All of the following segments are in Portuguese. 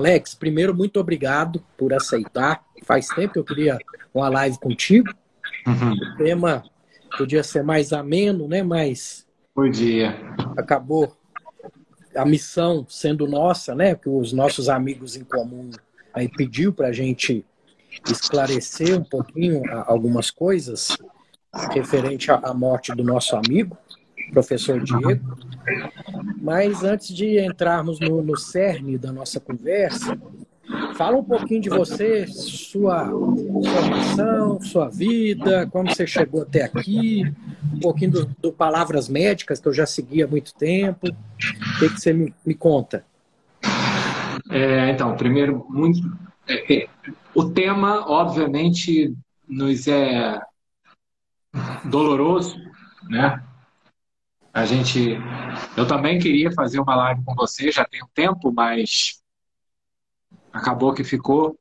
Alex, primeiro, muito obrigado por aceitar. Faz tempo que eu queria uma live contigo. Uhum. O tema podia ser mais ameno, né? Mas. Podia. Acabou a missão sendo nossa, né? Que os nossos amigos em comum aí pediu para a gente esclarecer um pouquinho algumas coisas referente à morte do nosso amigo professor Diego. Mas antes de entrarmos no, no cerne da nossa conversa, fala um pouquinho de você, sua formação, sua vida, como você chegou até aqui, um pouquinho do, do Palavras Médicas, que eu já segui há muito tempo. O que, que você me, me conta? É, então, primeiro, muito. É, é, o tema, obviamente, nos é doloroso, né? A gente, eu também queria fazer uma live com você, já tem um tempo, mas acabou que ficou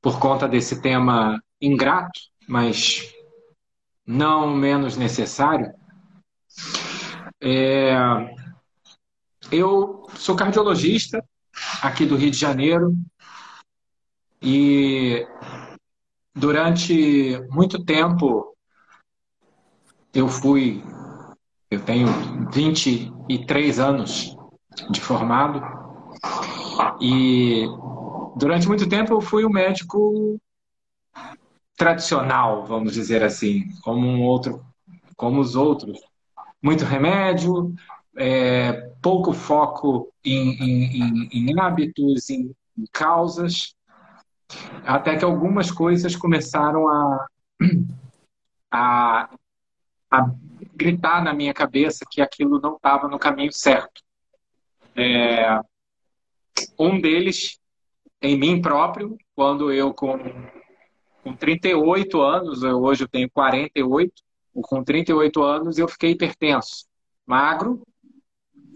por conta desse tema ingrato, mas não menos necessário. É, eu sou cardiologista aqui do Rio de Janeiro e durante muito tempo eu fui eu tenho 23 anos de formado e durante muito tempo eu fui um médico tradicional, vamos dizer assim, como um outro, como os outros. Muito remédio, é, pouco foco em, em, em hábitos, em, em causas, até que algumas coisas começaram a, a, a gritar na minha cabeça que aquilo não estava no caminho certo. É, um deles em mim próprio, quando eu com, com 38 anos, eu, hoje eu tenho 48, com 38 anos eu fiquei hipertenso, magro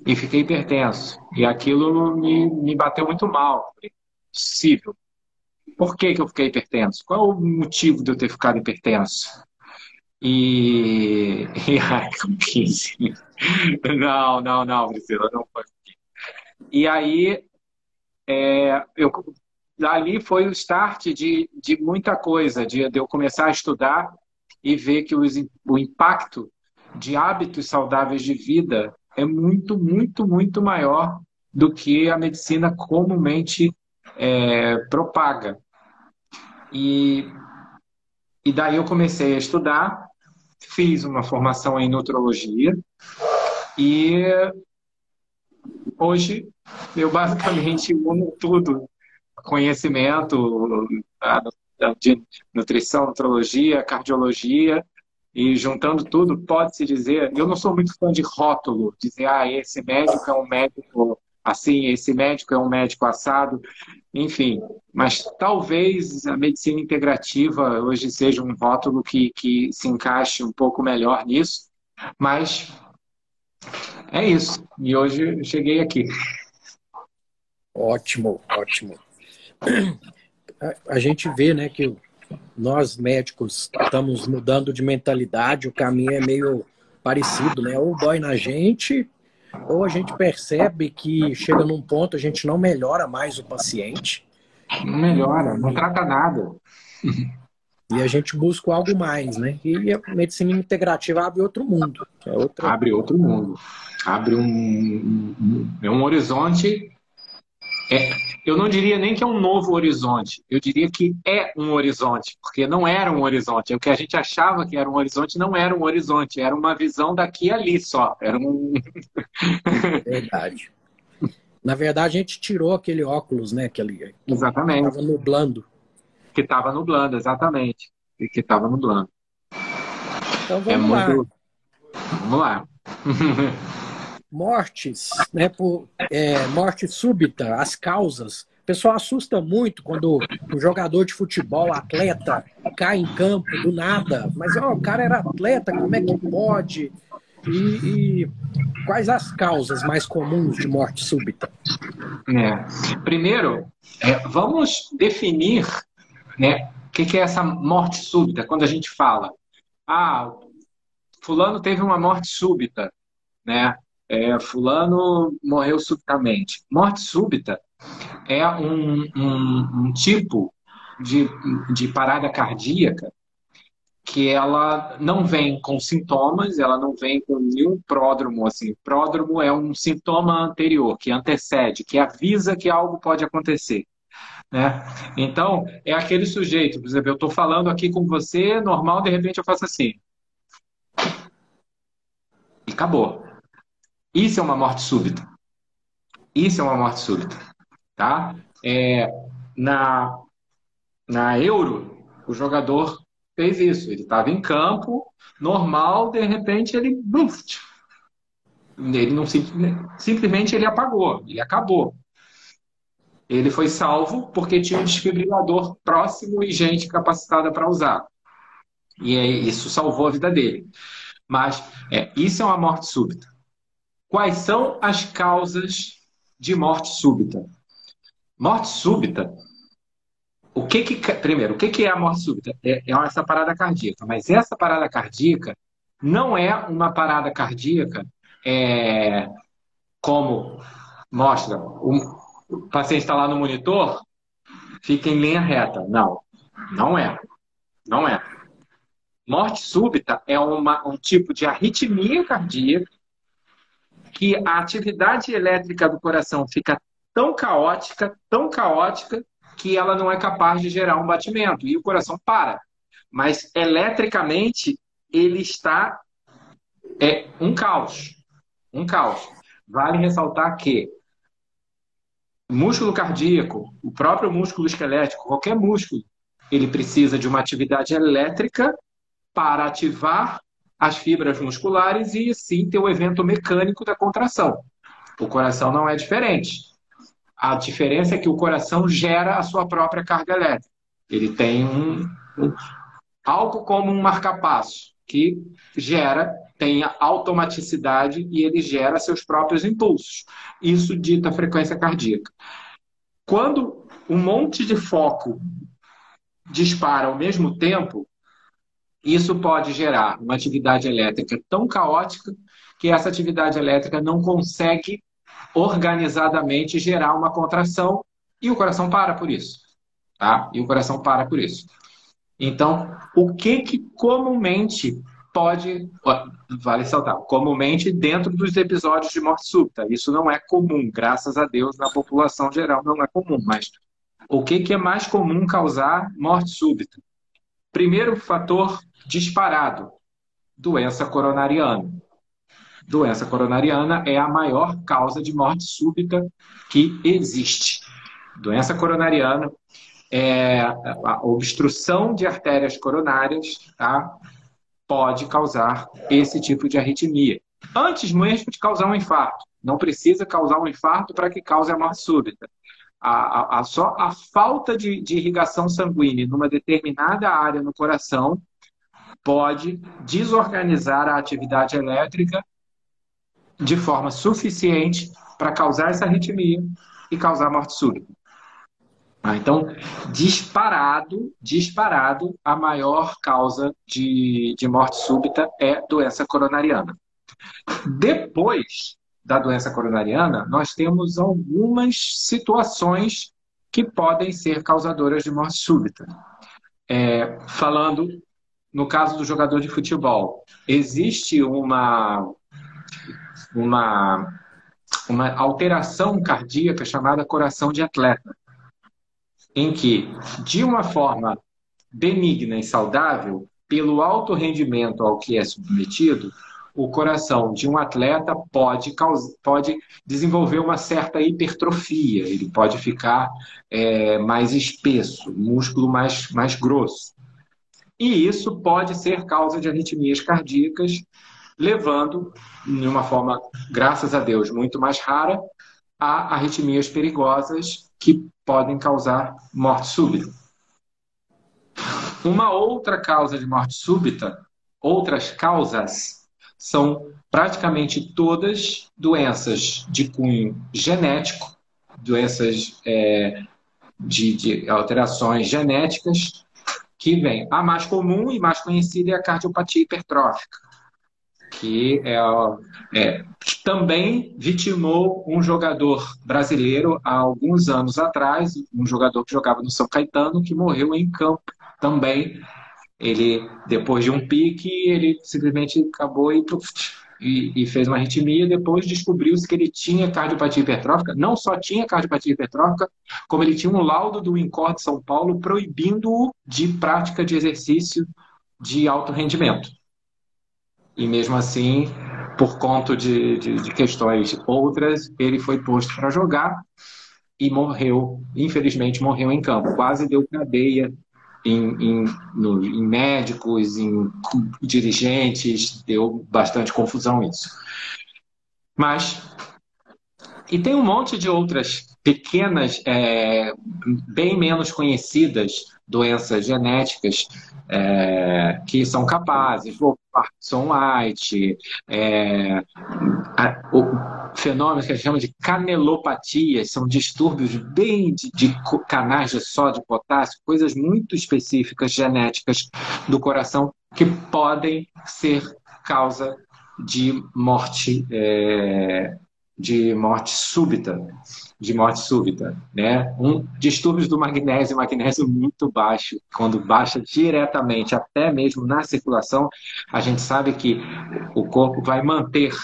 e fiquei hipertenso. E aquilo me, me bateu muito mal. Possível. Por que, que eu fiquei hipertenso? Qual é o motivo de eu ter ficado hipertenso? E. ai, 15. Não, não, não, Priscila, não foi. E aí, é, eu, ali foi o start de, de muita coisa, de, de eu começar a estudar e ver que os, o impacto de hábitos saudáveis de vida é muito, muito, muito maior do que a medicina comumente é, propaga. E, e daí eu comecei a estudar fiz uma formação em nutrologia e hoje eu basicamente uno tudo, conhecimento de nutrição, nutrologia, cardiologia e juntando tudo, pode-se dizer, eu não sou muito fã de rótulo, dizer, ah, esse médico é um médico assim, esse médico é um médico assado, enfim. Mas talvez a medicina integrativa hoje seja um rótulo que, que se encaixe um pouco melhor nisso, mas é isso. E hoje eu cheguei aqui. Ótimo, ótimo. A gente vê, né, que nós médicos estamos mudando de mentalidade, o caminho é meio parecido, né? Ou dói na gente, ou a gente percebe que chega num ponto a gente não melhora mais o paciente. Não melhora, não trata nada. E a gente busca algo mais, né? E a medicina integrativa abre outro mundo. É outra... Abre outro mundo. Abre um, um, um, um horizonte é, eu não diria nem que é um novo horizonte, eu diria que é um horizonte, porque não era um horizonte. O que a gente achava que era um horizonte não era um horizonte, era uma visão daqui e ali só. Era um. Verdade. Na verdade, a gente tirou aquele óculos, né? Aquele, exatamente. Que estava nublando. Que estava nublando, exatamente. E que estava nublando. Então vamos é lá. Muito... Vamos lá. Mortes, né, por é, morte súbita, as causas. O pessoal assusta muito quando o jogador de futebol, atleta, cai em campo do nada. Mas ó, o cara era atleta, como é que pode? E, e quais as causas mais comuns de morte súbita? É. Primeiro, é, vamos definir né, o que, que é essa morte súbita. Quando a gente fala, ah, fulano teve uma morte súbita, né? É, fulano morreu subitamente. Morte súbita é um, um, um tipo de, de parada cardíaca que ela não vem com sintomas, ela não vem com nenhum pródromo. Assim. Pródromo é um sintoma anterior, que antecede, que avisa que algo pode acontecer. Né? Então, é aquele sujeito, por exemplo, eu estou falando aqui com você, normal, de repente eu faço assim. E acabou. Isso é uma morte súbita. Isso é uma morte súbita. Tá? É, na, na Euro, o jogador fez isso. Ele estava em campo, normal, de repente ele. Ele não simplesmente ele apagou, ele acabou. Ele foi salvo porque tinha um desfibrilador próximo e gente capacitada para usar. E isso salvou a vida dele. Mas é, isso é uma morte súbita. Quais são as causas de morte súbita? Morte súbita o que que, primeiro, o que, que é a morte súbita? É, é essa parada cardíaca. Mas essa parada cardíaca não é uma parada cardíaca é, como mostra. O, paciente está lá no monitor, fica em linha reta. Não, não é. Não é. Morte súbita é uma, um tipo de arritmia cardíaca que a atividade elétrica do coração fica tão caótica, tão caótica, que ela não é capaz de gerar um batimento e o coração para. Mas eletricamente ele está é um caos, um caos. Vale ressaltar que músculo cardíaco, o próprio músculo esquelético, qualquer músculo, ele precisa de uma atividade elétrica para ativar as fibras musculares e sim ter o evento mecânico da contração. O coração não é diferente. A diferença é que o coração gera a sua própria carga elétrica. Ele tem um, um algo como um marcapasso que gera, tem automaticidade e ele gera seus próprios impulsos. Isso dita a frequência cardíaca. Quando um monte de foco dispara ao mesmo tempo, isso pode gerar uma atividade elétrica tão caótica que essa atividade elétrica não consegue organizadamente gerar uma contração e o coração para por isso. Tá? E o coração para por isso. Então, o que que comumente pode, vale saltar, comumente dentro dos episódios de morte súbita. Isso não é comum, graças a Deus, na população geral não é comum, mas o que, que é mais comum causar morte súbita? Primeiro fator disparado, doença coronariana doença coronariana é a maior causa de morte súbita que existe. Doença coronariana é a obstrução de artérias coronárias, tá? Pode causar esse tipo de arritmia. Antes mesmo de causar um infarto. Não precisa causar um infarto para que cause a morte súbita. A, a, a só a falta de, de irrigação sanguínea numa determinada área no coração pode desorganizar a atividade elétrica de forma suficiente para causar essa arritmia e causar morte súbita. Ah, então, disparado, disparado, a maior causa de, de morte súbita é doença coronariana. Depois da doença coronariana, nós temos algumas situações que podem ser causadoras de morte súbita. É, falando no caso do jogador de futebol, existe uma uma, uma alteração cardíaca chamada coração de atleta, em que, de uma forma benigna e saudável, pelo alto rendimento ao que é submetido, o coração de um atleta pode, pode desenvolver uma certa hipertrofia, ele pode ficar é, mais espesso, músculo mais, mais grosso. E isso pode ser causa de arritmias cardíacas, levando, de uma forma, graças a Deus, muito mais rara, a arritmias perigosas que podem causar morte súbita. Uma outra causa de morte súbita, outras causas, são praticamente todas doenças de cunho genético, doenças é, de, de alterações genéticas que vem. A mais comum e mais conhecida é a cardiopatia hipertrófica, que é, é, também vitimou um jogador brasileiro há alguns anos atrás, um jogador que jogava no São Caetano, que morreu em campo também. Ele, depois de um pique, ele simplesmente acabou e e, e fez uma arritmia. Depois descobriu-se que ele tinha cardiopatia hipertrófica. Não só tinha cardiopatia hipertrófica, como ele tinha um laudo do INCOR de São Paulo proibindo-o de prática de exercício de alto rendimento. E mesmo assim, por conta de, de, de questões outras, ele foi posto para jogar e morreu, infelizmente morreu em campo. Quase deu cadeia em, em, no, em médicos, em dirigentes, deu bastante confusão isso. Mas, e tem um monte de outras pequenas, é, bem menos conhecidas doenças genéticas é, que são capazes, o Parkinson White, é, a, o fenômeno que a gente chama de canelopatias, são distúrbios bem de, de canais de sódio potássio, coisas muito específicas genéticas do coração que podem ser causa de morte é, de morte súbita, de morte súbita, né? Um distúrbios do magnésio, magnésio muito baixo, quando baixa diretamente, até mesmo na circulação, a gente sabe que o corpo vai manter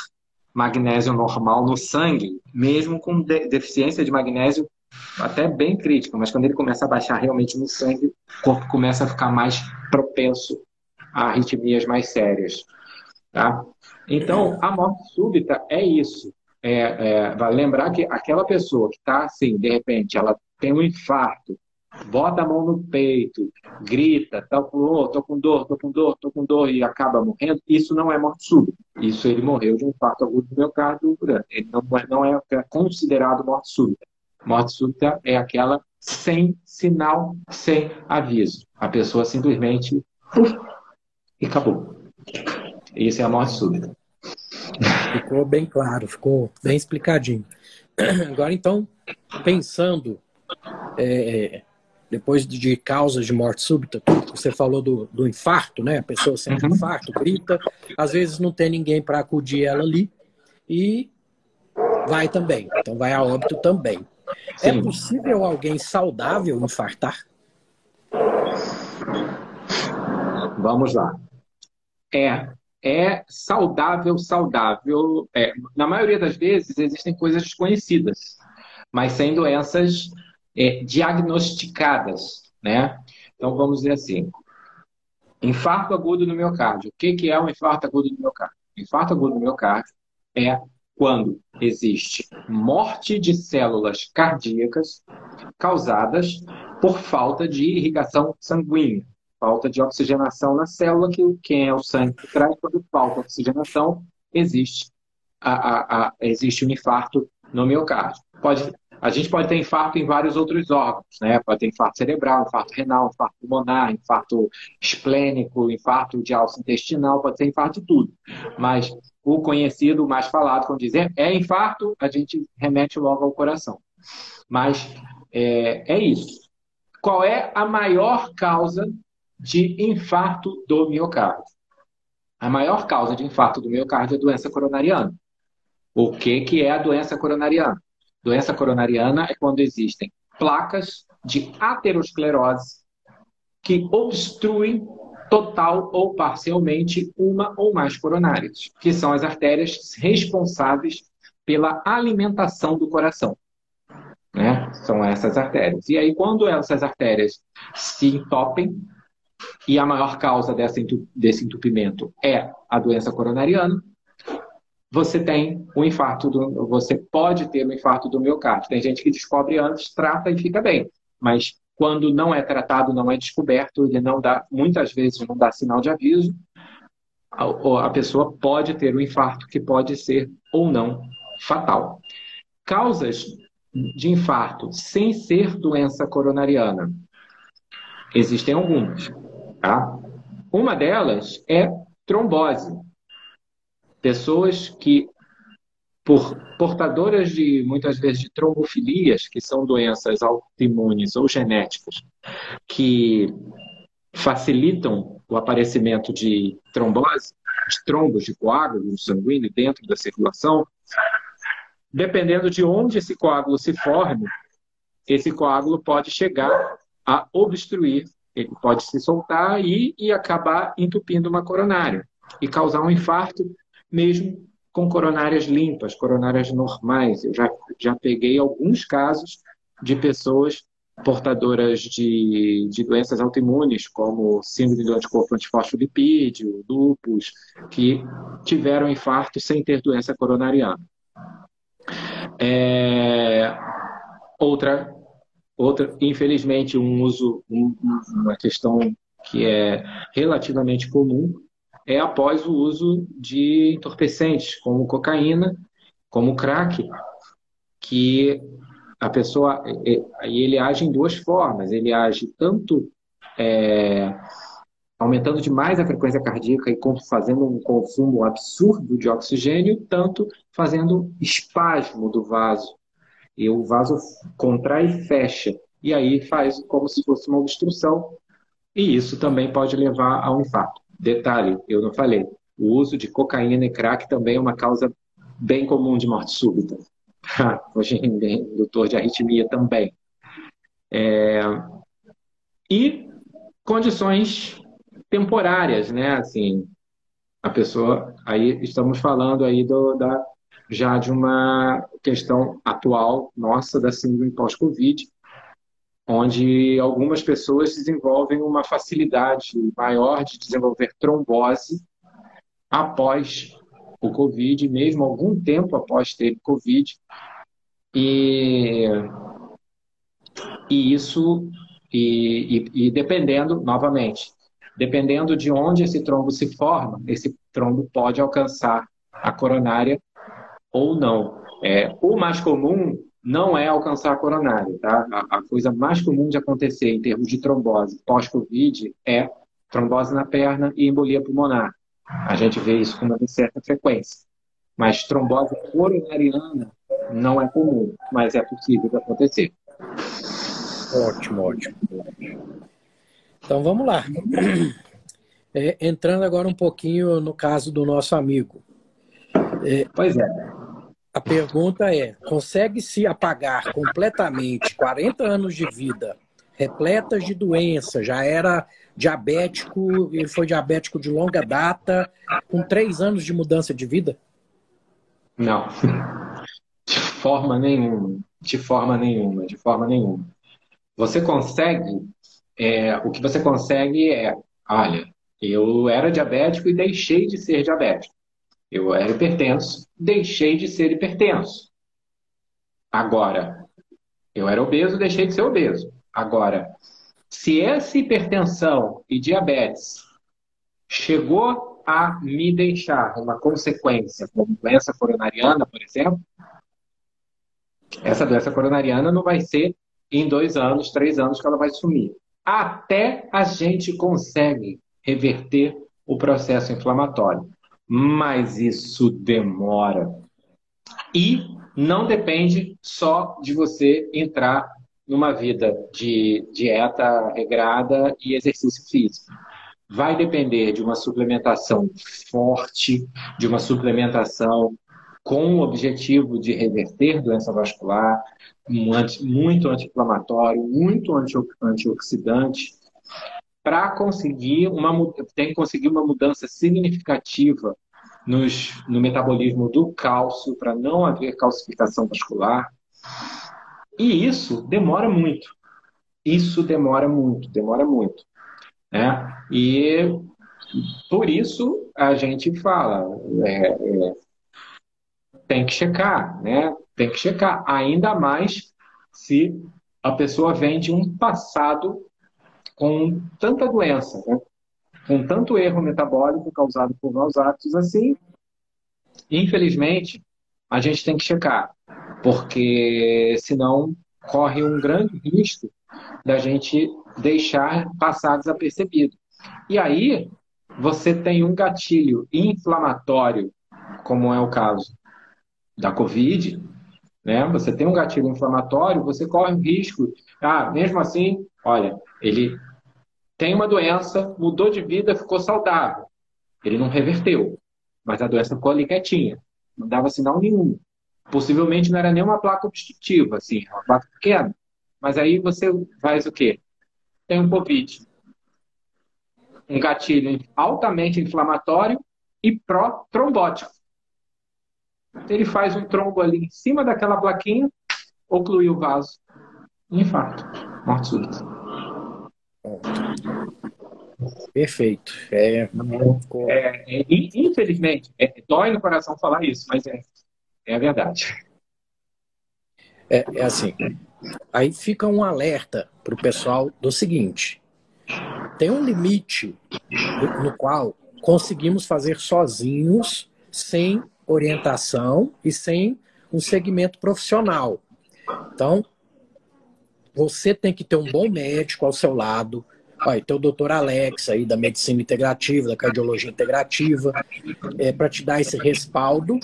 magnésio normal no sangue, mesmo com de deficiência de magnésio até bem crítica, mas quando ele começa a baixar realmente no sangue, o corpo começa a ficar mais propenso a arritmias mais sérias, tá? Então, a morte súbita é isso é, é, lembrar que aquela pessoa que está assim, de repente, ela tem um infarto, bota a mão no peito, grita, tô com, tô com dor, tô com dor, tô com dor e acaba morrendo, isso não é morte súbita. Isso ele morreu de um infarto agudo do miocárdio Ele não, não é considerado morte súbita. Morte súbita é aquela sem sinal, sem aviso. A pessoa simplesmente uf, e acabou. Isso é a morte súbita. Ficou bem claro, ficou bem explicadinho. Agora, então, pensando, é, depois de causas de morte súbita, você falou do, do infarto, né? A pessoa sente uhum. infarto, grita, às vezes não tem ninguém para acudir ela ali e vai também. Então, vai a óbito também. É Sim. É possível alguém saudável infartar? Vamos lá. É, é saudável, saudável. É, na maioria das vezes existem coisas desconhecidas, mas sem doenças é, diagnosticadas, né? Então vamos dizer assim, infarto agudo no miocárdio. O que, que é um infarto agudo no miocárdio? Infarto agudo no miocárdio é quando existe morte de células cardíacas causadas por falta de irrigação sanguínea falta de oxigenação na célula, que quem é o sangue que traz, quando falta oxigenação, existe, a, a, a, existe um infarto no miocárdio. Pode, a gente pode ter infarto em vários outros órgãos, né? Pode ter infarto cerebral, infarto renal, infarto pulmonar, infarto esplênico, infarto de alça intestinal, pode ter infarto de tudo. Mas o conhecido, o mais falado, quando dizer é infarto, a gente remete logo ao coração. Mas é, é isso. Qual é a maior causa de infarto do miocárdio. A maior causa de infarto do miocárdio é a doença coronariana. O que, que é a doença coronariana? Doença coronariana é quando existem placas de aterosclerose que obstruem total ou parcialmente uma ou mais coronárias, que são as artérias responsáveis pela alimentação do coração. Né? São essas artérias. E aí, quando essas artérias se entopem, e a maior causa dessa, desse entupimento é a doença coronariana, você tem um infarto do, você pode ter um infarto do miocárdio. Tem gente que descobre antes, trata e fica bem, mas quando não é tratado, não é descoberto, ele não dá, muitas vezes não dá sinal de aviso, a, a pessoa pode ter um infarto que pode ser ou não fatal. Causas de infarto sem ser doença coronariana. Existem algumas. Tá? Uma delas é trombose. Pessoas que, por portadoras de, muitas vezes, de trombofilias, que são doenças autoimunes ou genéticas, que facilitam o aparecimento de trombose, de trombos, de coágulos sanguíneo dentro da circulação, dependendo de onde esse coágulo se forme, esse coágulo pode chegar a obstruir, ele pode se soltar e, e acabar entupindo uma coronária e causar um infarto, mesmo com coronárias limpas, coronárias normais. Eu já, já peguei alguns casos de pessoas portadoras de, de doenças autoimunes, como síndrome do anticorpo antifosfolipídio, lupus, que tiveram infarto sem ter doença coronariana. É, outra, outra, infelizmente, um uso, um, uma questão que é relativamente comum é após o uso de entorpecentes, como cocaína, como crack, que a pessoa, ele age em duas formas. Ele age tanto é, aumentando demais a frequência cardíaca e fazendo um consumo absurdo de oxigênio, tanto fazendo espasmo do vaso. E o vaso contrai e fecha. E aí faz como se fosse uma obstrução. E isso também pode levar a um infarto. Detalhe, eu não falei, o uso de cocaína e crack também é uma causa bem comum de morte súbita. Hoje em doutor de arritmia também. É... E condições temporárias, né? Assim, a pessoa, aí estamos falando aí do, da, já de uma questão atual nossa da síndrome pós-Covid, onde algumas pessoas desenvolvem uma facilidade maior de desenvolver trombose após o Covid, mesmo algum tempo após ter Covid. E, e isso, e, e, e dependendo, novamente, dependendo de onde esse trombo se forma, esse trombo pode alcançar a coronária ou não. É, o mais comum não é alcançar a coronária, tá? A, a coisa mais comum de acontecer em termos de trombose pós-Covid é trombose na perna e embolia pulmonar. A gente vê isso com uma certa frequência. Mas trombose coronariana não é comum, mas é possível de acontecer. Ótimo, ótimo. Então vamos lá. É, entrando agora um pouquinho no caso do nosso amigo. É, pois é. A pergunta é: consegue-se apagar completamente 40 anos de vida, repletas de doença, já era diabético, ele foi diabético de longa data, com três anos de mudança de vida? Não. De forma nenhuma. De forma nenhuma. De forma nenhuma. Você consegue é, o que você consegue é, olha, eu era diabético e deixei de ser diabético. Eu era hipertenso, deixei de ser hipertenso. Agora, eu era obeso, deixei de ser obeso. Agora, se essa hipertensão e diabetes chegou a me deixar uma consequência, como doença coronariana, por exemplo, essa doença coronariana não vai ser em dois anos, três anos que ela vai sumir até a gente consegue reverter o processo inflamatório. Mas isso demora. E não depende só de você entrar numa vida de dieta regrada e exercício físico. Vai depender de uma suplementação forte, de uma suplementação com o objetivo de reverter doença vascular, muito anti-inflamatório, muito antioxidante, para conseguir uma tem que conseguir uma mudança significativa nos, no metabolismo do cálcio para não haver calcificação vascular. E isso demora muito. Isso demora muito, demora muito. Né? E por isso a gente fala, é, é, tem que checar, né? Tem que checar. Ainda mais se a pessoa vem de um passado com tanta doença, né? com tanto erro metabólico causado por maus hábitos assim. Infelizmente, a gente tem que checar, porque senão corre um grande risco da gente deixar passar desapercebido. E aí, você tem um gatilho inflamatório, como é o caso da Covid, né? Você tem um gatilho inflamatório, você corre o risco. Ah, mesmo assim, olha, ele tem uma doença, mudou de vida, ficou saudável. Ele não reverteu, mas a doença ficou ali quietinha, não dava sinal nenhum. Possivelmente não era nem uma placa obstrutiva, assim, uma placa pequena. Mas aí você faz o quê? Tem um Covid. Um gatilho altamente inflamatório e pró-trombótico. Ele faz um trombo ali em cima daquela plaquinha, ocluiu o vaso. Infarto. Morte súbita. Perfeito. É, é, é, infelizmente, é, dói no coração falar isso, mas é, é a verdade. É, é assim. Aí fica um alerta para o pessoal do seguinte: tem um limite no qual conseguimos fazer sozinhos, sem orientação e sem um segmento profissional. Então, você tem que ter um bom médico ao seu lado. Vai ter o doutor Alex aí da medicina integrativa, da cardiologia integrativa, é, para te dar esse respaldo,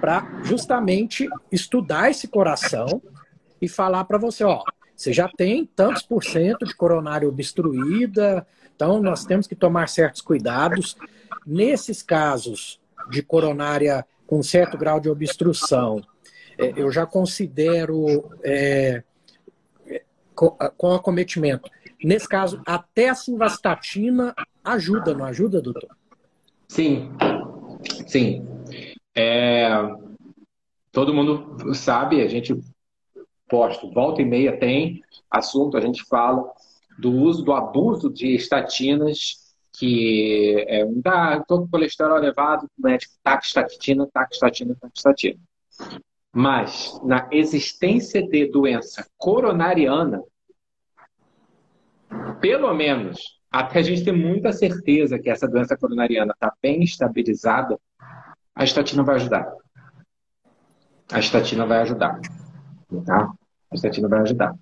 para justamente estudar esse coração e falar para você, ó, você já tem tantos por cento de coronária obstruída, então nós temos que tomar certos cuidados. Nesses casos de coronária com certo grau de obstrução, é, eu já considero é, com acometimento. Nesse caso, até a simvastatina ajuda, não ajuda, doutor? Sim, sim. É, todo mundo sabe, a gente posto, volta e meia tem assunto, a gente fala do uso, do abuso de estatinas, que é um todo colesterol elevado, médico taxatina, taxatina, taxatina. Mas na existência de doença coronariana, pelo menos até a gente ter muita certeza que essa doença coronariana está bem estabilizada, a estatina vai ajudar. A estatina vai ajudar. Tá? A estatina vai ajudar.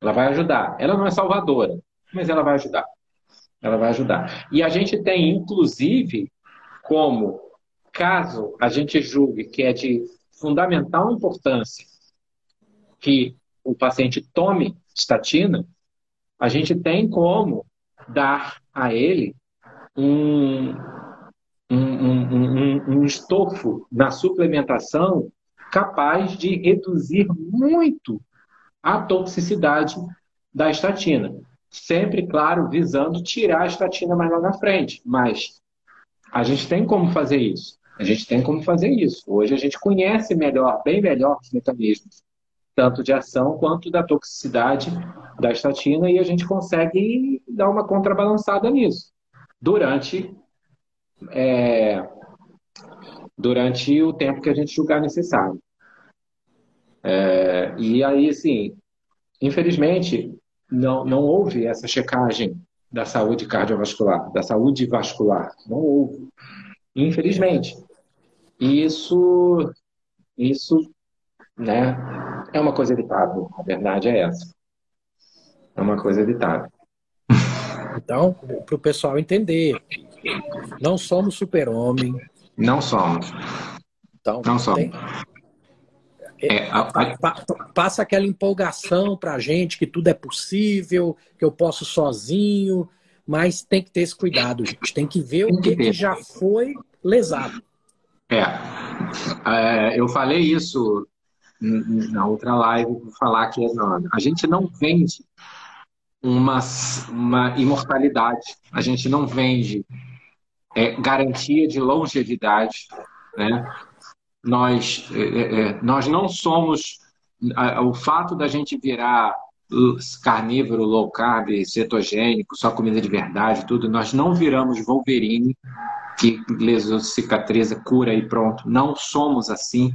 Ela vai ajudar. Ela não é salvadora, mas ela vai ajudar. Ela vai ajudar. E a gente tem, inclusive, como caso a gente julgue que é de fundamental importância que o paciente tome estatina, a gente tem como dar a ele um, um, um, um, estofo na suplementação capaz de reduzir muito a toxicidade da estatina. Sempre, claro, visando tirar a estatina mais lá na frente. Mas a gente tem como fazer isso. A gente tem como fazer isso. Hoje a gente conhece melhor, bem melhor os mecanismos, tanto de ação quanto da toxicidade da estatina, e a gente consegue dar uma contrabalançada nisso durante, é, durante o tempo que a gente julgar necessário. É, e aí, assim, infelizmente, não, não houve essa checagem da saúde cardiovascular, da saúde vascular. Não houve. Infelizmente. E isso, isso né, é uma coisa evitável. A verdade é essa. É uma coisa evitável. Então, para o pessoal entender, não somos super-homem. Não somos. Então, não somos. Tem... É, a, a... Passa aquela empolgação para a gente que tudo é possível, que eu posso sozinho, mas tem que ter esse cuidado, gente. Tem que ver o que, que já foi lesado. É. é, eu falei isso na outra live, vou falar que a gente não vende uma, uma imortalidade, a gente não vende é, garantia de longevidade, né? Nós, é, é, é nós não somos o fato da gente virar carnívoro, low carb, cetogênico, só comida de verdade, tudo, nós não viramos Wolverine que lesão cicatriza, cura e pronto. Não somos assim,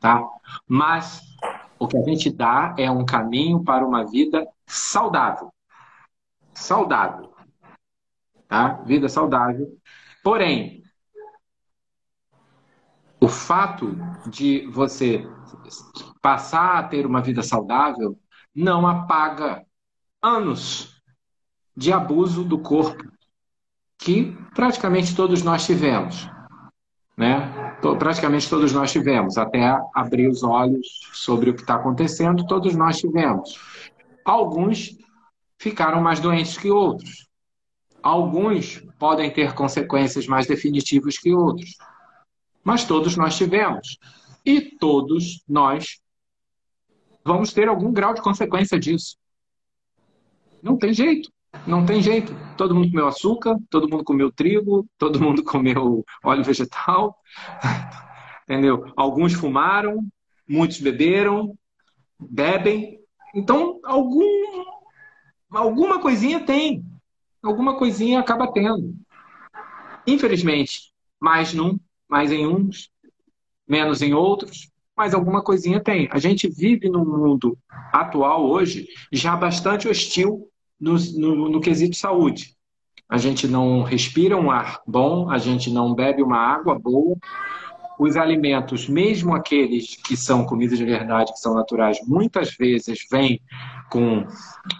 tá? Mas O que a gente dá é um caminho para uma vida saudável. Saudável. Tá? Vida saudável. Porém, o fato de você passar a ter uma vida saudável não apaga anos de abuso do corpo que praticamente todos nós tivemos. Né? Praticamente todos nós tivemos, até abrir os olhos sobre o que está acontecendo, todos nós tivemos. Alguns ficaram mais doentes que outros. Alguns podem ter consequências mais definitivas que outros. Mas todos nós tivemos. E todos nós vamos ter algum grau de consequência disso. Não tem jeito. Não tem jeito. Todo mundo comeu açúcar, todo mundo comeu trigo, todo mundo comeu óleo vegetal. Entendeu? Alguns fumaram, muitos beberam, bebem. Então, algum, alguma coisinha tem. Alguma coisinha acaba tendo. Infelizmente, mais num, mais em uns, menos em outros, mas alguma coisinha tem. A gente vive num mundo atual hoje já bastante hostil no, no, no quesito saúde. A gente não respira um ar bom, a gente não bebe uma água boa. Os alimentos, mesmo aqueles que são comidas de verdade, que são naturais, muitas vezes vêm com,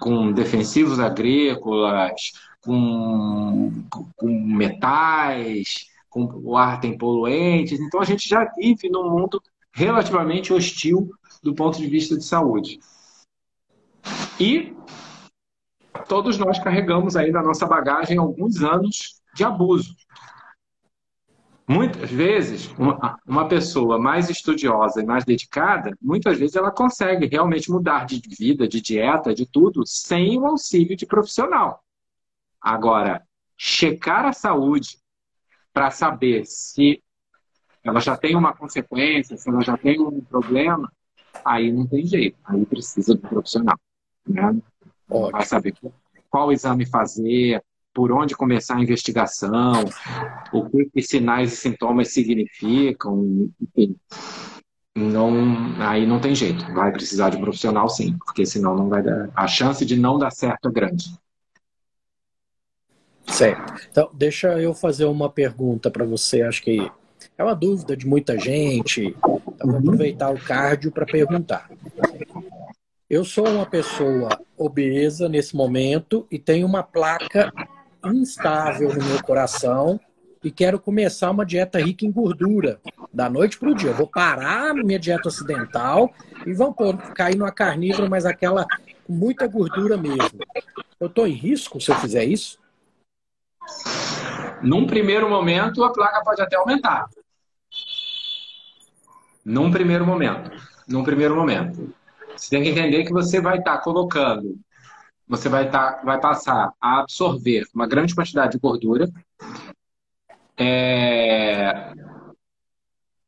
com defensivos agrícolas, com, com metais, com, o ar tem poluentes. Então a gente já vive num mundo relativamente hostil do ponto de vista de saúde. E todos nós carregamos aí na nossa bagagem alguns anos de abuso. Muitas vezes, uma, uma pessoa mais estudiosa e mais dedicada, muitas vezes ela consegue realmente mudar de vida, de dieta, de tudo, sem o auxílio de profissional. Agora, checar a saúde para saber se ela já tem uma consequência, se ela já tem um problema, aí não tem jeito, aí precisa do profissional. Né? Para saber qual exame fazer, por onde começar a investigação, o que, que sinais e sintomas significam, enfim. Não, aí não tem jeito. Vai precisar de um profissional, sim, porque senão não vai dar. A chance de não dar certo é grande. Certo. Então, deixa eu fazer uma pergunta para você. Acho que é uma dúvida de muita gente. Então, vou aproveitar o cardio para perguntar. Eu sou uma pessoa obesa nesse momento e tenho uma placa instável no meu coração e quero começar uma dieta rica em gordura da noite para o dia. Vou parar minha dieta ocidental e vou cair numa carnívora, mas aquela com muita gordura mesmo. Eu estou em risco se eu fizer isso? Num primeiro momento, a placa pode até aumentar. Num primeiro momento. Num primeiro momento. Você tem que entender que você vai estar tá colocando, você vai, tá, vai passar a absorver uma grande quantidade de gordura é,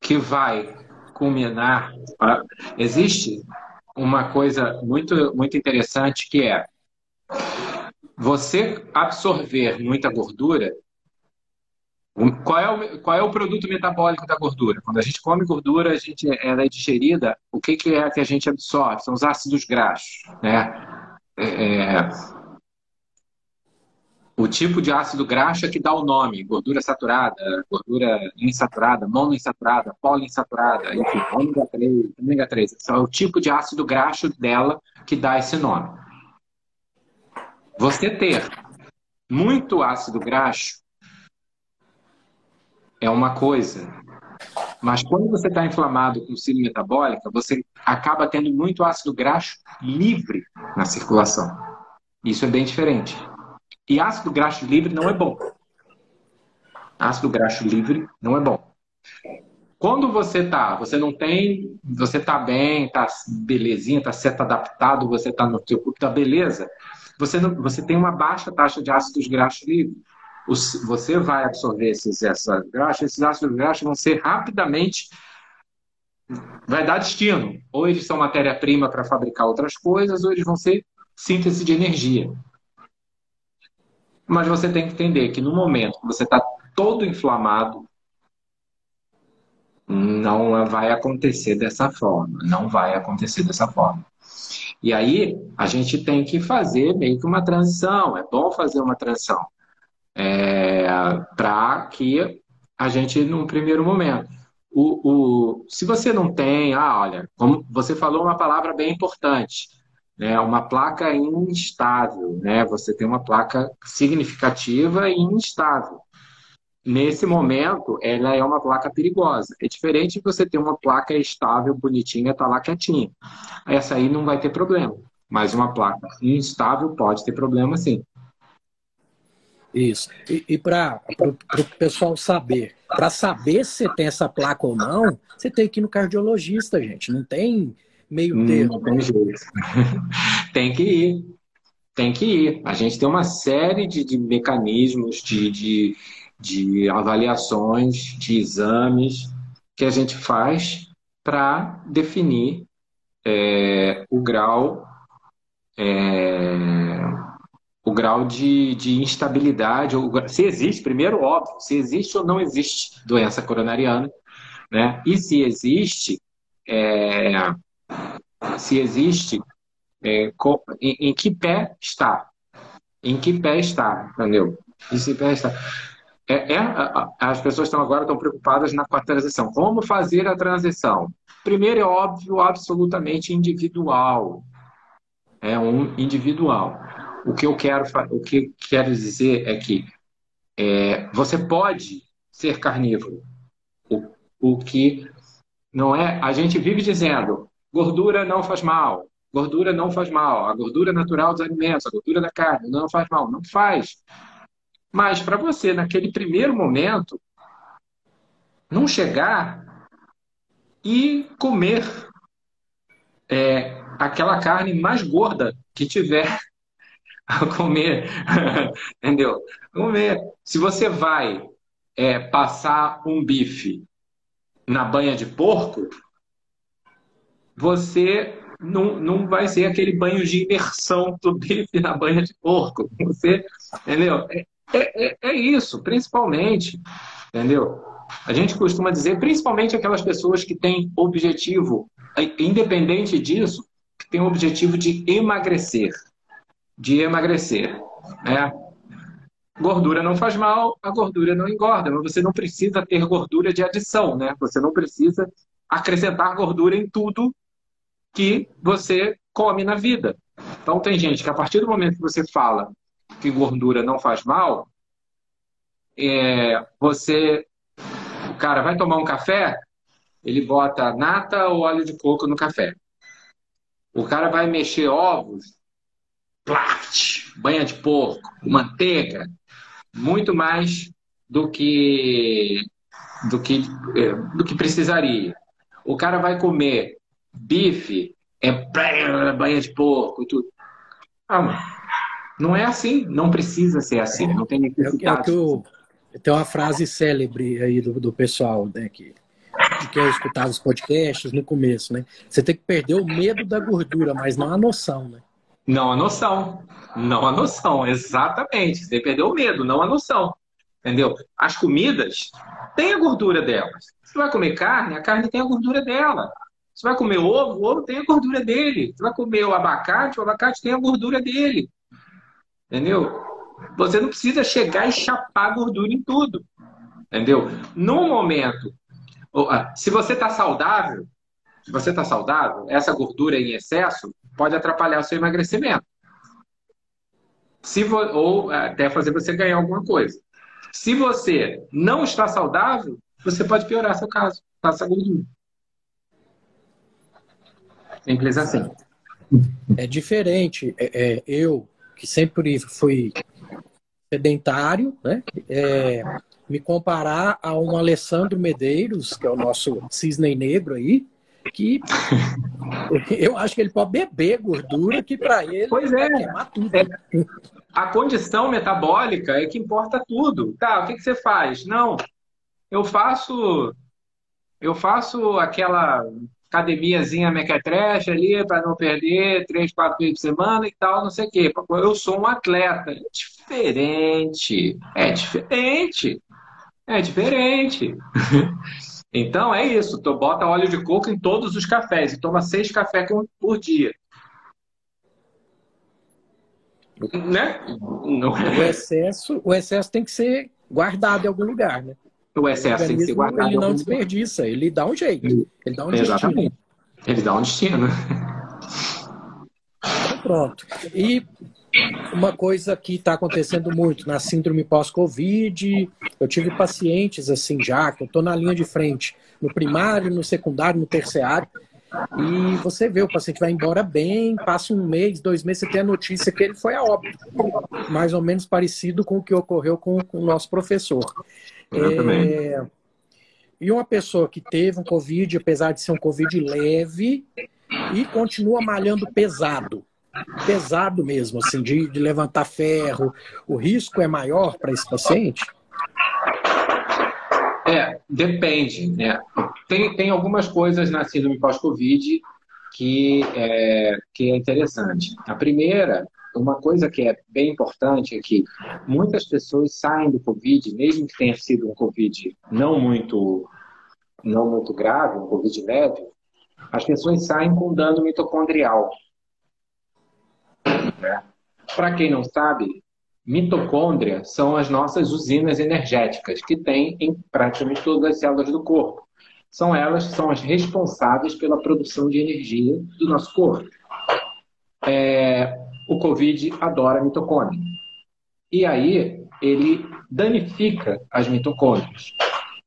que vai culminar. Existe uma coisa muito, muito interessante que é você absorver muita gordura qual é, o, qual é o produto metabólico da gordura? Quando a gente come gordura, a gente, ela é digerida, o que, que é que a gente absorve? São os ácidos graxos. Né? É, é o tipo de ácido graxo é que dá o nome, gordura saturada, gordura insaturada, monoinsaturada, poliinsaturada, enfim, ômega 3, ômega 3. é o tipo de ácido graxo dela que dá esse nome. Você ter muito ácido graxo é uma coisa. Mas quando você está inflamado com síndrome metabólica, você acaba tendo muito ácido graxo livre na circulação. Isso é bem diferente. E ácido graxo livre não é bom. Ácido graxo livre não é bom. Quando você tá, você não tem, você tá bem, tá belezinha, tá certo adaptado, você tá no seu corpo, tá beleza. Você, não, você tem uma baixa taxa de ácidos graxos livres você vai absorver esses ácidos graxos, esses ácidos graxos vão ser rapidamente vai dar destino. Ou eles são matéria-prima para fabricar outras coisas, ou eles vão ser síntese de energia. Mas você tem que entender que no momento que você está todo inflamado, Não vai acontecer dessa forma. Não vai acontecer dessa forma. E aí a gente tem que fazer meio que uma transição. É bom fazer uma transição é, para que a gente, num primeiro momento, o, o, se você não tem, ah, olha, como você falou uma palavra bem importante, né, uma placa instável, né? Você tem uma placa significativa e instável. Nesse momento, ela é uma placa perigosa. É diferente de você ter uma placa estável, bonitinha, tá lá quietinha. Essa aí não vai ter problema. Mas uma placa instável pode ter problema sim. Isso. E, e para o pessoal saber, para saber se você tem essa placa ou não, você tem que ir no cardiologista, gente. Não tem meio hum, termo. Não tem jeito. tem que ir. Tem que ir. A gente tem uma série de, de mecanismos de, de de avaliações, de exames que a gente faz para definir é, o grau é, o grau de, de instabilidade, se existe, primeiro, óbvio, se existe ou não existe doença coronariana, né? E se existe, é, se existe, é, em, em, que pé está? Em que pé está, entendeu? Em que pé está? É, é, as pessoas estão agora estão preocupadas na, com a transição. Como fazer a transição? Primeiro é óbvio, absolutamente individual. É um individual. O que eu quero, o que quero dizer é que é, você pode ser carnívoro. O, o que não é. A gente vive dizendo gordura não faz mal, gordura não faz mal, a gordura natural dos alimentos, a gordura da carne não faz mal. Não faz. Mas para você, naquele primeiro momento, não chegar e comer é, aquela carne mais gorda que tiver comer, entendeu? Comer. Se você vai é, passar um bife na banha de porco, você não, não vai ser aquele banho de imersão do bife na banha de porco. Você, entendeu? É, é, é, é isso, principalmente, entendeu? A gente costuma dizer, principalmente aquelas pessoas que têm objetivo, independente disso, que têm o objetivo de emagrecer. De emagrecer. Né? Gordura não faz mal, a gordura não engorda, mas você não precisa ter gordura de adição, né? Você não precisa acrescentar gordura em tudo que você come na vida. Então tem gente que a partir do momento que você fala que gordura não faz mal, é, você, o cara vai tomar um café, ele bota nata ou óleo de coco no café. O cara vai mexer ovos, plat, banha de porco, manteiga, muito mais do que do que é, do que precisaria. O cara vai comer bife, é banha de porco e tudo. Ah, não é assim, não precisa ser assim, não tem necessidade. É, é que eu, tem uma frase célebre aí do, do pessoal, né, que, que eu escutava os podcasts no começo, né? Você tem que perder o medo da gordura, mas não a noção, né? Não a noção. Não a noção, exatamente. Você perder o medo, não a noção. Entendeu? As comidas têm a gordura delas. Você vai comer carne, a carne tem a gordura dela. Você vai comer ovo, o ovo tem a gordura dele. Você vai comer o abacate, o abacate tem a gordura dele. Entendeu? Você não precisa chegar e chapar gordura em tudo. Entendeu? No momento, se você está saudável, se você está saudável, essa gordura em excesso pode atrapalhar o seu emagrecimento. Se vo... Ou até fazer você ganhar alguma coisa. Se você não está saudável, você pode piorar seu caso, passa gordura. Simples assim. É diferente. É, é, eu, que sempre fui sedentário, né? É, me comparar a um Alessandro Medeiros, que é o nosso cisne negro aí, que eu acho que ele pode beber gordura, que para ele pois é. queimar tudo. É. A condição metabólica é que importa tudo. Tá, o que, que você faz? Não, eu faço eu faço aquela academiazinha mequetrefe ali para não perder três, quatro vezes por semana e tal, não sei o quê. Eu sou um atleta. É diferente. É diferente. É diferente. Então é isso, tu bota óleo de coco em todos os cafés e toma seis cafés por dia. Né? Não. É. O excesso, o excesso tem que ser guardado em algum lugar, né? O excesso o tem que ser guardado. Ele não desperdiça, ele dá um jeito. Ele dá um Exatamente. destino. Ele dá um destino. Então, pronto. E uma coisa que está acontecendo muito na síndrome pós-Covid, eu tive pacientes assim já, que eu estou na linha de frente, no primário, no secundário, no terciário, e você vê, o paciente vai embora bem, passa um mês, dois meses, você tem a notícia que ele foi a óbito. Mais ou menos parecido com o que ocorreu com, com o nosso professor. É... E uma pessoa que teve um Covid, apesar de ser um Covid leve, e continua malhando pesado. Pesado mesmo, assim, de, de levantar ferro. O risco é maior para esse paciente? É, depende. Né? Tem, tem algumas coisas na síndrome pós-Covid que é, que é interessante. A primeira, uma coisa que é bem importante é que muitas pessoas saem do Covid, mesmo que tenha sido um Covid não muito, não muito grave, um Covid leve, as pessoas saem com dano mitocondrial. Né? Para quem não sabe, Mitocôndria são as nossas usinas energéticas que tem em praticamente todas as células do corpo. São elas que são as responsáveis pela produção de energia do nosso corpo. É, o Covid adora mitocôndria. E aí ele danifica as mitocôndrias.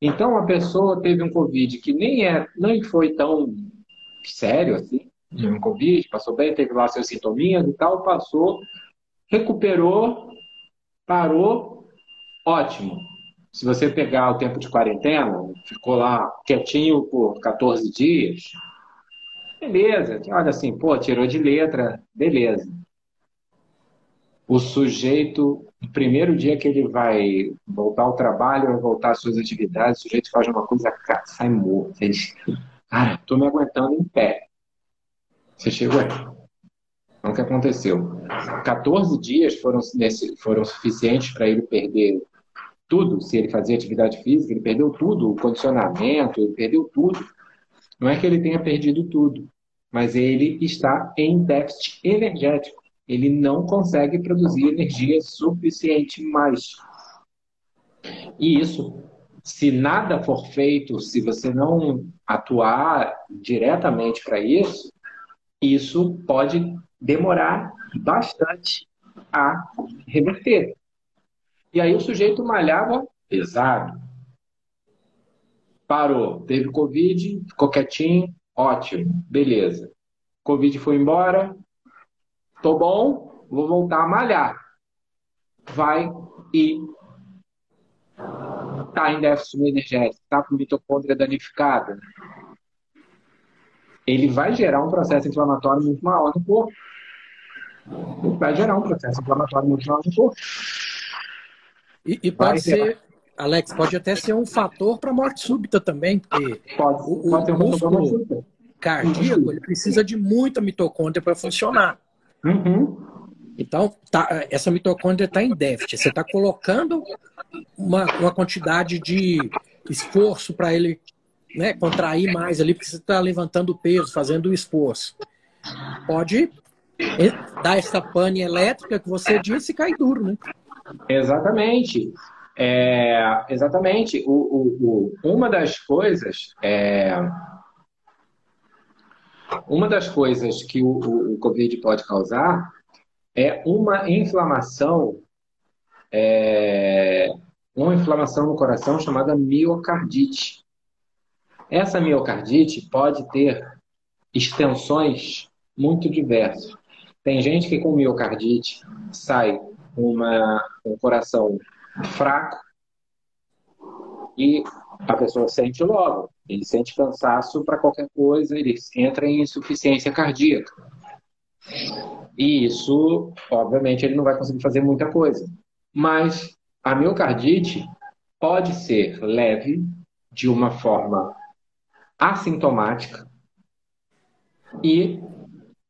Então a pessoa teve um Covid que nem é, nem foi tão sério assim, um Covid, passou bem, teve lá seus sintominhas e tal, passou, recuperou Parou, ótimo. Se você pegar o tempo de quarentena, ficou lá quietinho por 14 dias, beleza. Olha assim, pô, tirou de letra, beleza. O sujeito, no primeiro dia que ele vai voltar ao trabalho, vai voltar às suas atividades, o sujeito faz uma coisa, sai morto. Ele, cara, tô me aguentando em pé. Você chegou aí. Então, o que aconteceu? 14 dias foram, foram suficientes para ele perder tudo. Se ele fazia atividade física, ele perdeu tudo, o condicionamento, ele perdeu tudo. Não é que ele tenha perdido tudo, mas ele está em déficit energético. Ele não consegue produzir energia suficiente mais. E isso, se nada for feito, se você não atuar diretamente para isso, isso pode demorar bastante a reverter. E aí o sujeito malhava pesado. Parou, teve Covid, ficou quietinho, ótimo, beleza. Covid foi embora, tô bom, vou voltar a malhar. Vai e tá em déficit energético, tá com mitocôndria danificada. Ele vai gerar um processo inflamatório muito maior no corpo vai gerar um processo inflamatório muito maior no corpo. E, e pode ser, Alex, pode até ser um fator para morte súbita também, porque pode, o, pode o músculo cardíaco ele precisa de muita mitocôndria para funcionar. Uhum. Então, tá, essa mitocôndria está em déficit. Você está colocando uma, uma quantidade de esforço para ele né, contrair mais ali, porque você está levantando peso, fazendo o esforço. Pode dá essa pane elétrica que você disse e cai duro, né? Exatamente. É, exatamente. O, o, o, uma das coisas é, uma das coisas que o, o, Covid pode causar é uma inflamação, é, uma inflamação no coração chamada miocardite. Essa miocardite pode ter extensões muito diversas. Tem gente que com miocardite sai uma, um coração fraco e a pessoa sente logo. Ele sente cansaço para qualquer coisa, ele entra em insuficiência cardíaca. E isso, obviamente, ele não vai conseguir fazer muita coisa. Mas a miocardite pode ser leve, de uma forma assintomática, e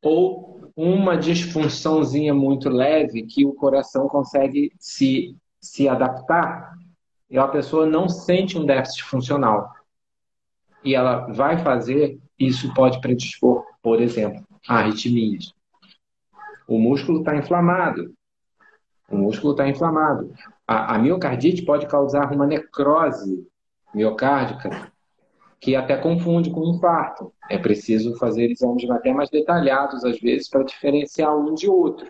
ou uma disfunçãozinha muito leve que o coração consegue se, se adaptar e a pessoa não sente um déficit funcional. e ela vai fazer, isso pode predispor, por exemplo, a arritmias. O músculo está inflamado. O músculo está inflamado. A, a miocardite pode causar uma necrose miocárdica que até confunde com infarto. É preciso fazer exames até mais detalhados, às vezes, para diferenciar um de outro.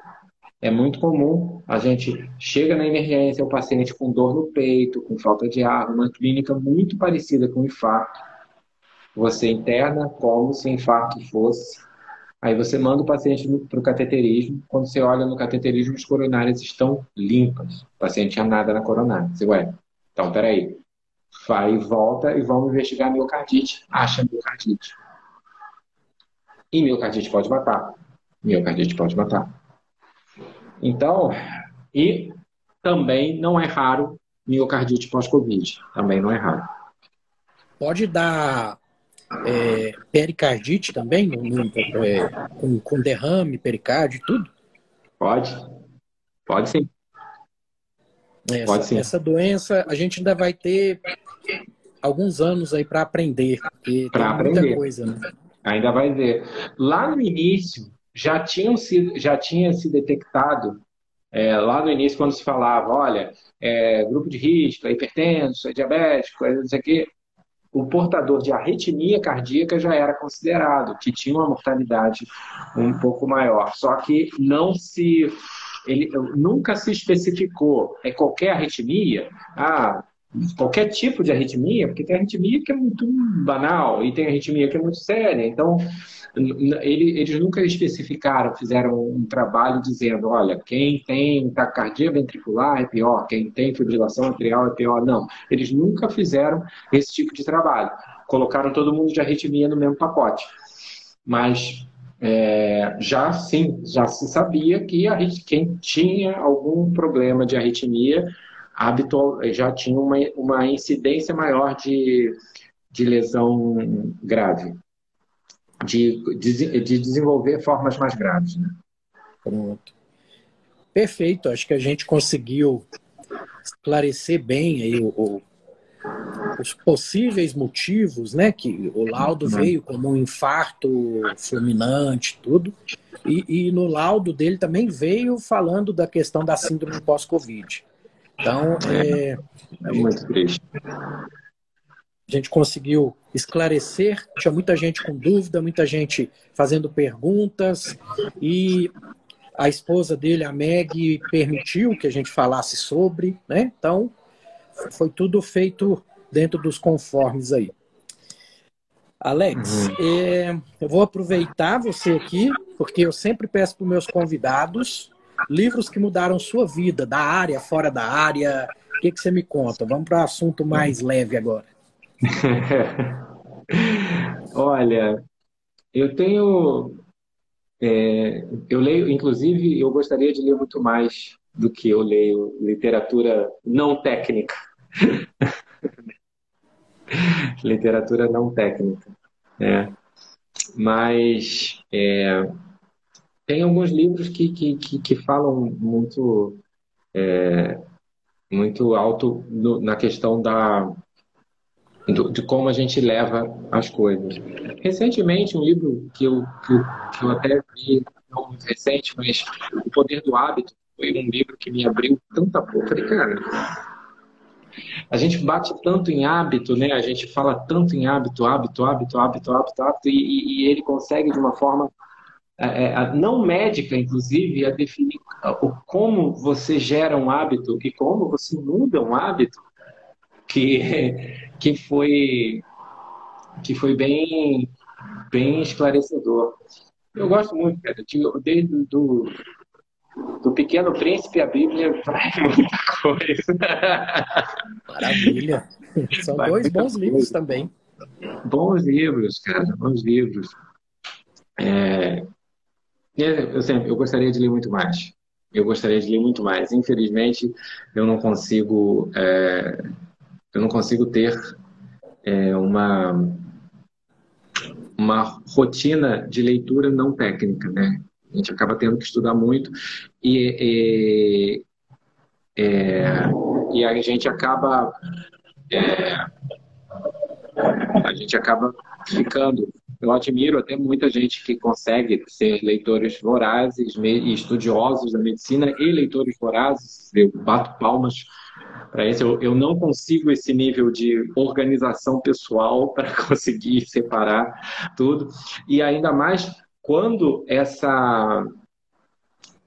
É muito comum a gente chega na emergência, o paciente com dor no peito, com falta de ar, uma clínica muito parecida com infarto. Você interna como se infarto fosse. Aí você manda o paciente para o cateterismo. Quando você olha no cateterismo, as coronárias estão limpas. O paciente tinha nada na coronária. Você, ué, então peraí. Vai e volta e vamos investigar miocardite. Acha miocardite. E miocardite pode matar. Miocardite pode matar. Então, e também não é raro miocardite pós-Covid. Também não é raro. Pode dar é, pericardite também, é, com, com derrame, pericárdio, tudo? Pode. Pode sim. Essa. Essa doença a gente ainda vai ter alguns anos aí para aprender, porque pra tem aprender. muita coisa, né? Ainda vai ver. Lá no início, já, tinham sido, já tinha se detectado, é, lá no início, quando se falava, olha, é, grupo de risco, é hipertenso, é diabético, é não sei o quê, o portador de arritmia cardíaca já era considerado, que tinha uma mortalidade um pouco maior. Só que não se. Ele nunca se especificou. É qualquer arritmia? Ah, qualquer tipo de arritmia, porque tem arritmia que é muito banal e tem arritmia que é muito séria. Então, ele, eles nunca especificaram, fizeram um trabalho dizendo, olha, quem tem taquicardia ventricular é pior, quem tem fibrilação atrial é pior. Não, eles nunca fizeram esse tipo de trabalho. Colocaram todo mundo de arritmia no mesmo pacote. Mas é, já sim, já se sabia que a, quem tinha algum problema de arritmia habitual, já tinha uma, uma incidência maior de, de lesão grave, de, de, de desenvolver formas mais graves. Né? Pronto. Perfeito, acho que a gente conseguiu esclarecer bem aí o, o, os possíveis motivos, né? Que o laudo uhum. veio como um infarto fulminante, tudo. E, e, no laudo dele também veio falando da questão da síndrome pós-Covid. Então, é, é muito triste. A gente conseguiu esclarecer, tinha muita gente com dúvida, muita gente fazendo perguntas, e a esposa dele, a Meg, permitiu que a gente falasse sobre, né? Então, foi tudo feito dentro dos conformes aí. Alex, uhum. é, eu vou aproveitar você aqui, porque eu sempre peço para os meus convidados livros que mudaram sua vida, da área, fora da área. O que, que você me conta? Vamos para um assunto mais leve agora. Olha, eu tenho. É, eu leio, inclusive, eu gostaria de ler muito mais do que eu leio literatura não técnica. literatura não técnica. Né? Mas é, tem alguns livros que, que, que, que falam muito, é, muito alto no, na questão da, do, de como a gente leva as coisas. Recentemente, um livro que eu, que eu, que eu até vi, não muito recente, mas O Poder do Hábito, foi um livro que me abriu tanta porra. Falei, cara, a gente bate tanto em hábito, né? A gente fala tanto em hábito, hábito, hábito, hábito, hábito, hábito, e, e ele consegue de uma forma é, é não médica, inclusive, a definir o, como você gera um hábito e como você muda um hábito que, que foi que foi bem bem esclarecedor. Eu gosto muito, cara, desde do, do Pequeno Príncipe a Bíblia vai muita coisa. Maravilha. São vai dois bons coisa. livros também. Bons livros, cara, bons livros. É, eu sempre, eu gostaria de ler muito mais. Eu gostaria de ler muito mais. Infelizmente, eu não consigo, é, eu não consigo ter é, uma uma rotina de leitura não técnica, né? A gente acaba tendo que estudar muito e, e, é, e a gente acaba é, a gente acaba ficando. Eu admiro até muita gente que consegue ser leitores vorazes estudiosos da medicina e leitores vorazes. Eu bato palmas para isso. Eu, eu não consigo esse nível de organização pessoal para conseguir separar tudo. E ainda mais quando essa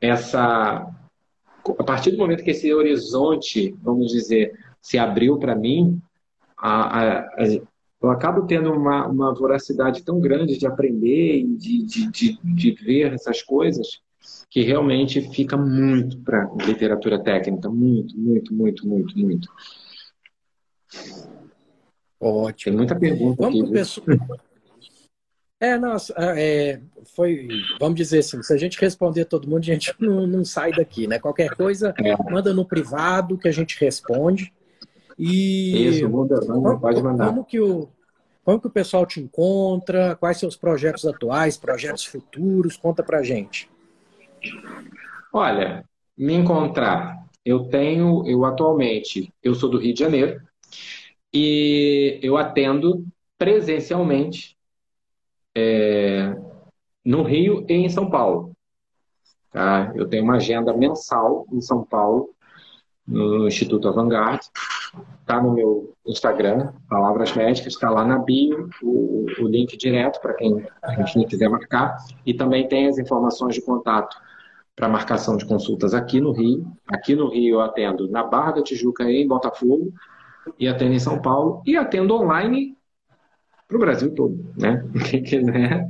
essa a partir do momento que esse horizonte, vamos dizer, se abriu para mim, a, a, eu acabo tendo uma, uma voracidade tão grande de aprender e de, de, de, de ver essas coisas que realmente fica muito para literatura técnica, muito, muito, muito, muito, muito. Ótimo. Tem muita pergunta Vamos aqui. É, nossa, é, foi, vamos dizer assim, se a gente responder todo mundo, a gente não, não sai daqui, né? Qualquer coisa, é. manda no privado que a gente responde. E Isso, muda, como, pode mandar. Como que, o, como que o pessoal te encontra? Quais seus projetos atuais, projetos futuros? Conta pra gente. Olha, me encontrar. Eu tenho, eu atualmente, eu sou do Rio de Janeiro e eu atendo presencialmente é, no Rio e em São Paulo. Tá? Eu tenho uma agenda mensal em São Paulo, no Instituto Avantgarde. Está no meu Instagram, Palavras Médicas, está lá na bio, o, o link direto para quem, quem quiser marcar. E também tem as informações de contato para marcação de consultas aqui no Rio. Aqui no Rio eu atendo na Barra da Tijuca e em Botafogo, e atendo em São Paulo, e atendo online para o Brasil todo, né? Quiser,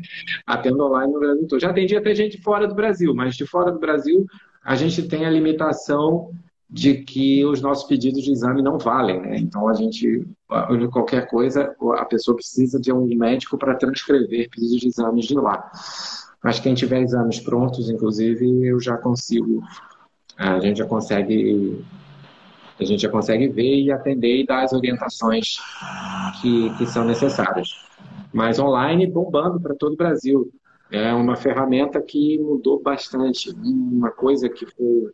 atendo online no Brasil todo. Já atendi até gente fora do Brasil, mas de fora do Brasil a gente tem a limitação de que os nossos pedidos de exame não valem, né? Então a gente, qualquer coisa, a pessoa precisa de um médico para transcrever pedidos de exames de lá. Mas quem tiver exames prontos, inclusive, eu já consigo, a gente já consegue, a gente já consegue ver e atender e dar as orientações que, que são necessárias. Mas online bombando para todo o Brasil. É uma ferramenta que mudou bastante. Uma coisa que foi,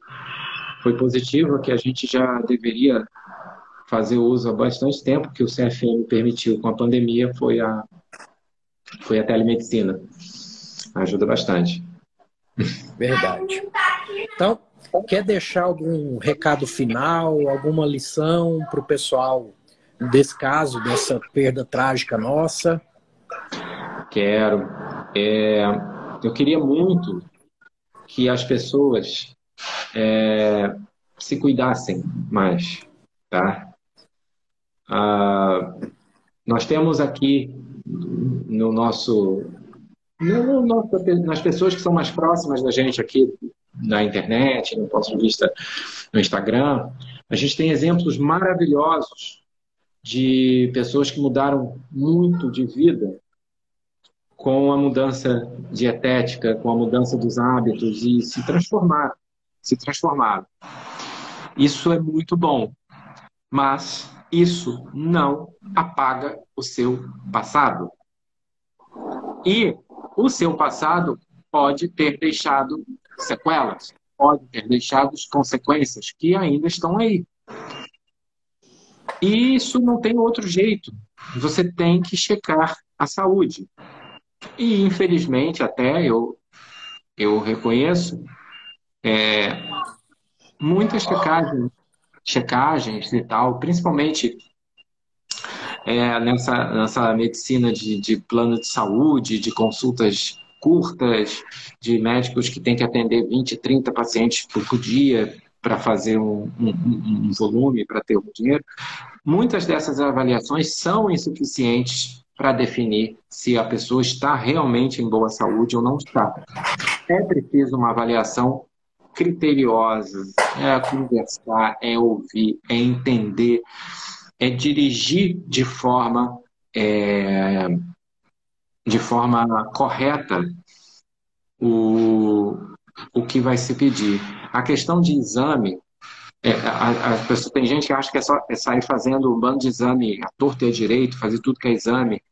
foi positiva, que a gente já deveria fazer uso há bastante tempo, que o CFM permitiu com a pandemia, foi a, foi a telemedicina ajuda bastante. Verdade. Então, quer deixar algum recado final, alguma lição para o pessoal desse caso, dessa perda trágica nossa? Quero. É, eu queria muito que as pessoas é, se cuidassem mais, tá? Ah, nós temos aqui no nosso no, nas pessoas que são mais próximas da gente aqui na internet, no ponto de vista no Instagram, a gente tem exemplos maravilhosos de pessoas que mudaram muito de vida com a mudança dietética, com a mudança dos hábitos e se transformaram, se transformaram. Isso é muito bom, mas isso não apaga o seu passado. E o seu passado pode ter deixado sequelas, pode ter deixado consequências que ainda estão aí. E isso não tem outro jeito. Você tem que checar a saúde. E, infelizmente, até eu, eu reconheço, é, muitas checagens, checagens e tal, principalmente é, nessa, nessa medicina de, de plano de saúde, de consultas curtas, de médicos que têm que atender 20, 30 pacientes por dia para fazer um, um, um volume, para ter o dinheiro. Muitas dessas avaliações são insuficientes para definir se a pessoa está realmente em boa saúde ou não está. É preciso uma avaliação criteriosa, é conversar, é ouvir, é entender é dirigir de forma, é, de forma correta o, o que vai se pedir. A questão de exame, é, a, a pessoa, tem gente que acha que é só é sair fazendo um bando de exame a torto e a direito, fazer tudo que é exame.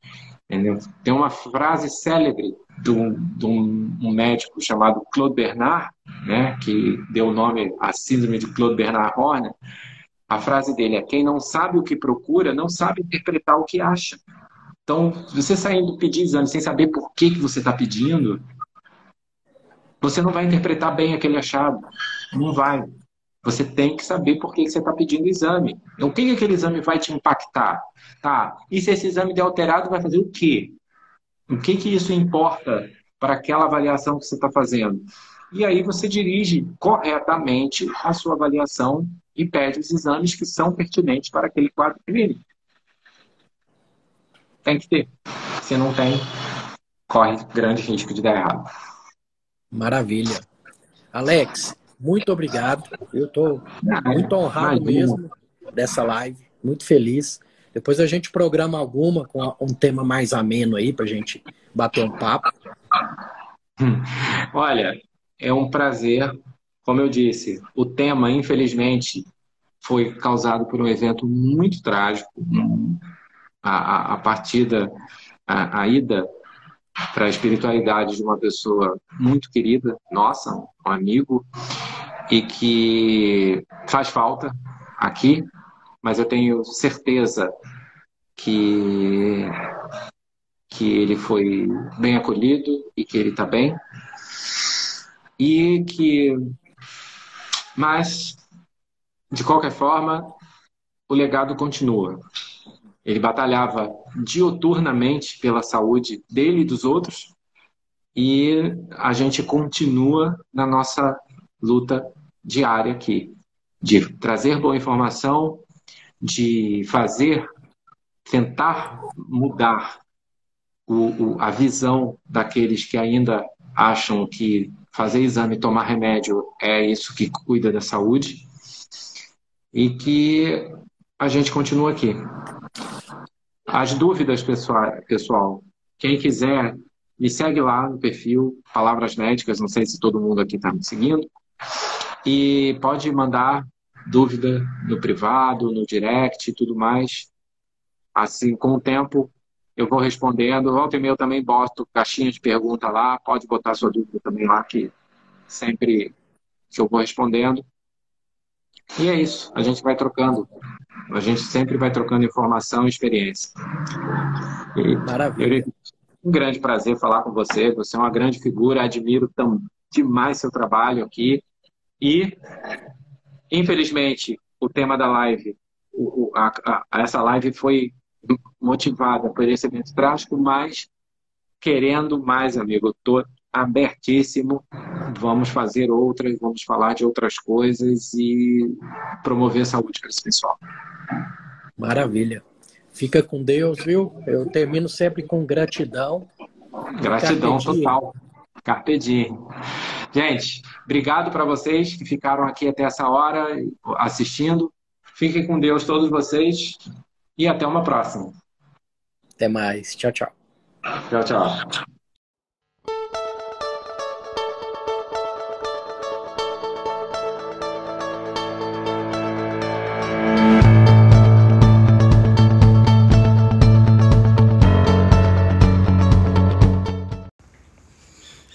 Entendeu? Tem uma frase célebre de um, de um, médico chamado Claude Bernard, né, que deu o nome à síndrome de Claude Bernard Horner, a frase dele é: quem não sabe o que procura não sabe interpretar o que acha. Então, você saindo pedir exame sem saber por que, que você está pedindo, você não vai interpretar bem aquele achado. Não vai. Você tem que saber por que, você está pedindo exame. Então, o que, que aquele exame vai te impactar? Tá. E se esse exame der alterado, vai fazer o quê? O que, que isso importa para aquela avaliação que você está fazendo? E aí você dirige corretamente a sua avaliação e pede os exames que são pertinentes para aquele quadro clínico. Tem que ter. Se não tem, corre grande risco de dar errado. Maravilha. Alex, muito obrigado. Eu estou muito honrado mesmo dessa live, muito feliz. Depois a gente programa alguma com um tema mais ameno aí para a gente bater um papo. Olha, é um prazer. Como eu disse, o tema, infelizmente, foi causado por um evento muito trágico. A, a, a partida, a, a ida para a espiritualidade de uma pessoa muito querida, nossa, um amigo, e que faz falta aqui, mas eu tenho certeza que, que ele foi bem acolhido e que ele está bem. E que. Mas, de qualquer forma, o legado continua. Ele batalhava dioturnamente pela saúde dele e dos outros, e a gente continua na nossa luta diária aqui, de trazer boa informação, de fazer, tentar mudar o, o, a visão daqueles que ainda acham que fazer exame e tomar remédio é isso que cuida da saúde e que a gente continua aqui. As dúvidas, pessoal, quem quiser, me segue lá no perfil Palavras Médicas, não sei se todo mundo aqui está me seguindo, e pode mandar dúvida no privado, no direct e tudo mais. Assim, com o tempo, eu vou respondendo. Volta e meia eu também boto caixinha de pergunta lá. Pode botar sua dúvida também lá, que sempre que eu vou respondendo. E é isso. A gente vai trocando. A gente sempre vai trocando informação e experiência. E Maravilha. Um grande prazer falar com você. Você é uma grande figura. Admiro tão, demais seu trabalho aqui. E, infelizmente, o tema da live, o, a, a, essa live foi motivada por esse evento trágico, mas querendo mais, amigo. Estou abertíssimo. Vamos fazer outras, vamos falar de outras coisas e promover a saúde para esse pessoal. Maravilha. Fica com Deus, viu? Eu termino sempre com gratidão. Gratidão Carpe total. Carpe diem. Gente, obrigado para vocês que ficaram aqui até essa hora assistindo. Fiquem com Deus todos vocês e até uma próxima. Até mais. Tchau, tchau. Tchau, tchau.